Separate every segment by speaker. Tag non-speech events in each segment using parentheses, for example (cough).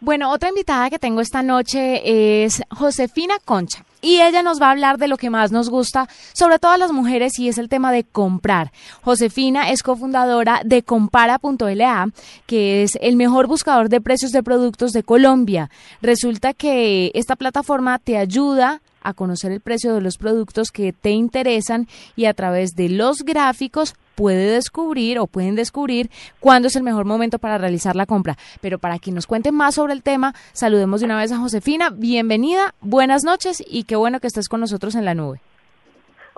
Speaker 1: Bueno, otra invitada que tengo esta noche es Josefina Concha. Y ella nos va a hablar de lo que más nos gusta, sobre todo a las mujeres, y es el tema de comprar. Josefina es cofundadora de Compara.la, que es el mejor buscador de precios de productos de Colombia. Resulta que esta plataforma te ayuda a conocer el precio de los productos que te interesan y a través de los gráficos puede descubrir o pueden descubrir cuándo es el mejor momento para realizar la compra. Pero para que nos cuente más sobre el tema, saludemos de una vez a Josefina. Bienvenida, buenas noches y qué bueno que estés con nosotros en la nube.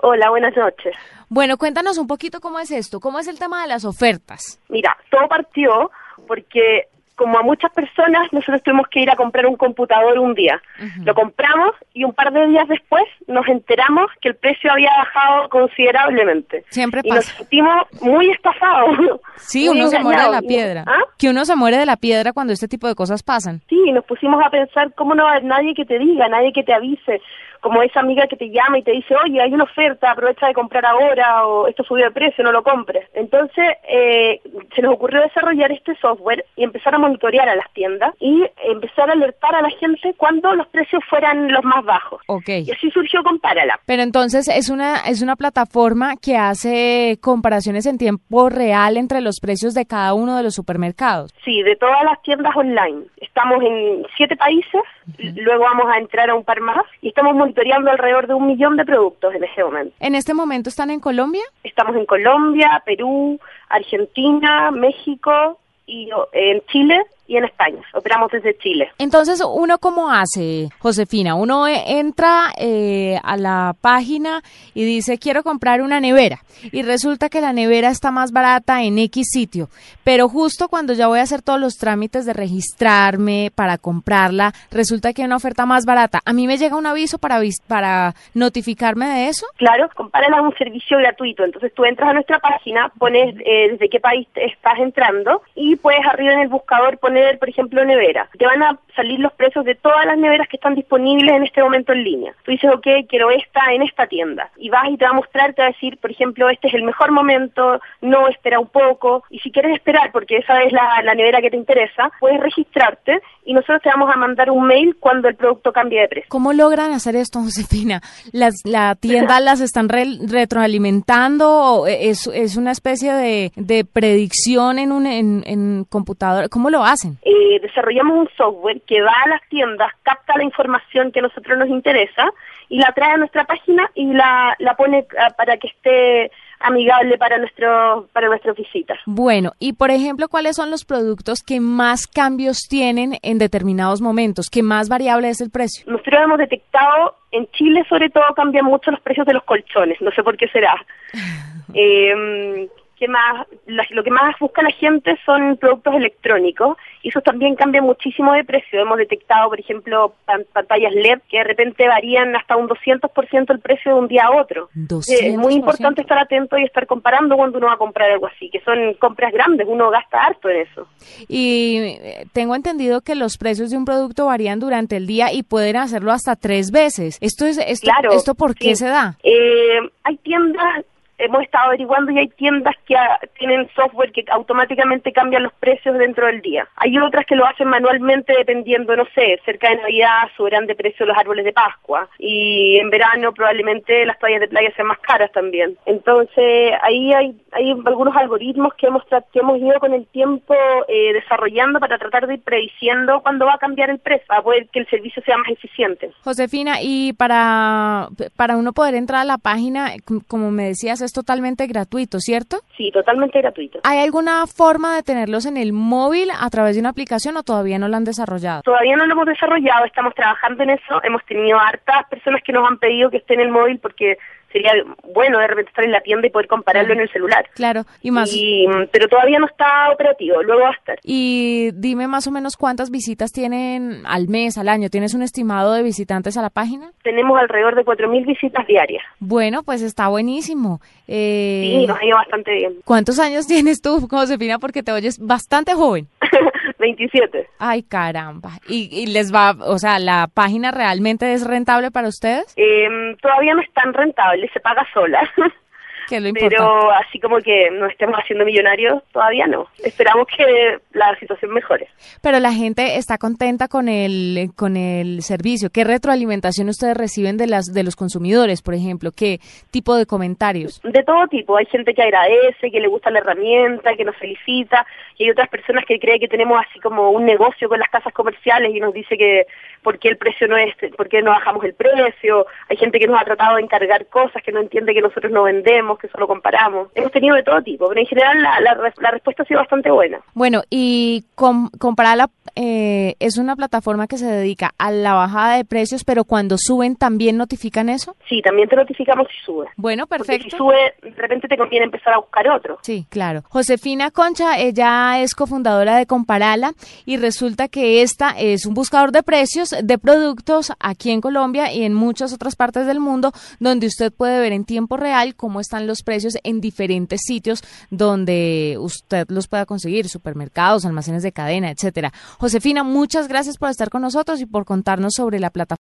Speaker 2: Hola, buenas noches.
Speaker 1: Bueno, cuéntanos un poquito cómo es esto, cómo es el tema de las ofertas.
Speaker 2: Mira, todo partió porque como a muchas personas, nosotros tuvimos que ir a comprar un computador un día. Lo compramos y un par de días después nos enteramos que el precio había bajado considerablemente.
Speaker 1: Siempre
Speaker 2: Y nos
Speaker 1: pasa.
Speaker 2: sentimos muy estafados.
Speaker 1: Sí,
Speaker 2: muy
Speaker 1: uno se muere de la piedra.
Speaker 2: ¿Ah?
Speaker 1: Que uno se muere de la piedra cuando este tipo de cosas pasan.
Speaker 2: Sí, nos pusimos a pensar cómo no va a haber nadie que te diga, nadie que te avise, como esa amiga que te llama y te dice, oye, hay una oferta, aprovecha de comprar ahora, o esto subió de precio, no lo compres. Entonces, eh, se nos ocurrió desarrollar este software y empezar a monitorear a las tiendas y empezar a alertar a la gente cuando los precios fueran los más bajos.
Speaker 1: Ok.
Speaker 2: Y así surgió Compárala.
Speaker 1: Pero entonces es una es una plataforma que hace comparaciones en tiempo real entre los precios de cada uno de los supermercados.
Speaker 2: Sí, de todas las tiendas online. Estamos en siete países, luego vamos a entrar a un par más y estamos monitoreando alrededor de un millón de productos en ese momento.
Speaker 1: En este momento están en Colombia.
Speaker 2: Estamos en Colombia, Perú, Argentina, México y en Chile y en España. Operamos desde Chile.
Speaker 1: Entonces, ¿uno cómo hace, Josefina? Uno eh, entra eh, a la página y dice, quiero comprar una nevera. Y resulta que la nevera está más barata en X sitio. Pero justo cuando ya voy a hacer todos los trámites de registrarme para comprarla, resulta que hay una oferta más barata. ¿A mí me llega un aviso para, para notificarme de eso?
Speaker 2: Claro, Compárala es un servicio gratuito. Entonces tú entras a nuestra página, pones eh, desde qué país estás entrando y puedes arriba en el buscador poner, por ejemplo, nevera. Te van a salir los precios de todas las neveras que están disponibles en este momento en línea. Tú dices, ok, quiero esta en esta tienda. Y vas y te va a mostrar, te va a decir, por ejemplo, este es el mejor momento, no, espera un poco. Y si quieres esperar, porque esa es la, la nevera que te interesa, puedes registrarte y nosotros te vamos a mandar un mail cuando el producto cambie de precio.
Speaker 1: ¿Cómo logran hacer esto, (laughs) Josefina? ¿Las, ¿La tienda (laughs) las están re- retroalimentando? ¿O es, es una especie de, de predicción en un en, en computador? ¿Cómo lo hacen?
Speaker 2: Eh, desarrollamos un software que va a las tiendas, capta la información que a nosotros nos interesa y la trae a nuestra página y la, la pone ah, para que esté amigable para nuestro para nuestras visitas.
Speaker 1: Bueno, y por ejemplo, ¿cuáles son los productos que más cambios tienen en determinados momentos? ¿Qué más variable es el precio?
Speaker 2: Nosotros hemos detectado, en Chile sobre todo cambian mucho los precios de los colchones, no sé por qué será. (laughs) Eh, ¿Qué más? La- lo que más busca la gente son productos electrónicos y esos también cambian muchísimo de precio. Hemos detectado, por ejemplo, pan- pantallas LED que de repente varían hasta un 200% el precio de un día a otro. Eh, Es muy
Speaker 1: 200%.
Speaker 2: importante estar atento y estar comparando cuando uno va a comprar algo así, que son compras grandes, uno gasta harto en eso.
Speaker 1: Y eh, tengo entendido que los precios de un producto varían durante el día y pueden hacerlo hasta tres veces. ¿Esto es esto,
Speaker 2: Claro.
Speaker 1: esto por qué
Speaker 2: sí.
Speaker 1: se da?
Speaker 2: Eh, hay tiendas, hemos estado averiguando y hay tiendas que ah, tienen software que automáticamente cambian los precios dentro del día. Hay otras que lo hacen manualmente dependiendo, no sé, cerca de Navidad subirán de precio los árboles de Pascua y en verano probablemente las toallas de playa sean más caras también. Entonces ahí hay, hay algunos algoritmos que hemos, que hemos ido con el tiempo eh, desarrollando para tratar de ir prediciendo cuándo va a cambiar el precio, para poder que el servicio sea más eficiente.
Speaker 1: Josefina, y para, para uno poder entrar a la página, como me decías, es totalmente gratuito, ¿cierto?
Speaker 2: Sí, totalmente gratuito.
Speaker 1: ¿Hay alguna forma de tenerlos en el móvil a través de una aplicación o todavía no la han desarrollado?
Speaker 2: Todavía no lo hemos desarrollado, estamos trabajando en eso. Hemos tenido hartas personas que nos han pedido que esté en el móvil porque sería bueno de repente estar en la tienda y poder compararlo en el celular.
Speaker 1: Claro, y más.
Speaker 2: Y, pero todavía no está operativo, luego va a estar.
Speaker 1: Y dime más o menos cuántas visitas tienen al mes, al año. ¿Tienes un estimado de visitantes a la página?
Speaker 2: Tenemos alrededor de 4.000 visitas diarias.
Speaker 1: Bueno, pues está buenísimo.
Speaker 2: Eh, sí, nos ha ido bastante bien.
Speaker 1: ¿Cuántos años tienes tú, Josefina? Porque te oyes bastante joven. (laughs)
Speaker 2: 27.
Speaker 1: Ay, caramba. ¿Y, ¿Y, les va, o sea, la página realmente es rentable para ustedes?
Speaker 2: Eh, todavía no es tan rentable, se paga sola. (laughs) Pero así como que no estemos haciendo millonarios, todavía no. Esperamos que la situación mejore.
Speaker 1: Pero la gente está contenta con el con el servicio. ¿Qué retroalimentación ustedes reciben de las de los consumidores, por ejemplo? ¿Qué tipo de comentarios?
Speaker 2: De todo tipo. Hay gente que agradece, que le gusta la herramienta, que nos felicita, y hay otras personas que creen que tenemos así como un negocio con las casas comerciales y nos dice que por qué el precio no es, por qué no bajamos el precio. Hay gente que nos ha tratado de encargar cosas que no entiende que nosotros no vendemos que solo comparamos. Hemos tenido de todo tipo, pero en general la, la, respuesta ha sido bastante buena.
Speaker 1: Bueno, y com Comparala eh, es una plataforma que se dedica a la bajada de precios, pero cuando suben también notifican eso.
Speaker 2: Sí, también te notificamos si sube.
Speaker 1: Bueno, perfecto.
Speaker 2: Porque si sube, de repente te conviene empezar a buscar otro.
Speaker 1: Sí, claro. Josefina Concha, ella es cofundadora de Comparala y resulta que esta es un buscador de precios de productos aquí en Colombia y en muchas otras partes del mundo, donde usted puede ver en tiempo real cómo están los precios en diferentes sitios donde usted los pueda conseguir, supermercados, almacenes de cadena, etcétera. Josefina, muchas gracias por estar con nosotros y por contarnos sobre la plataforma.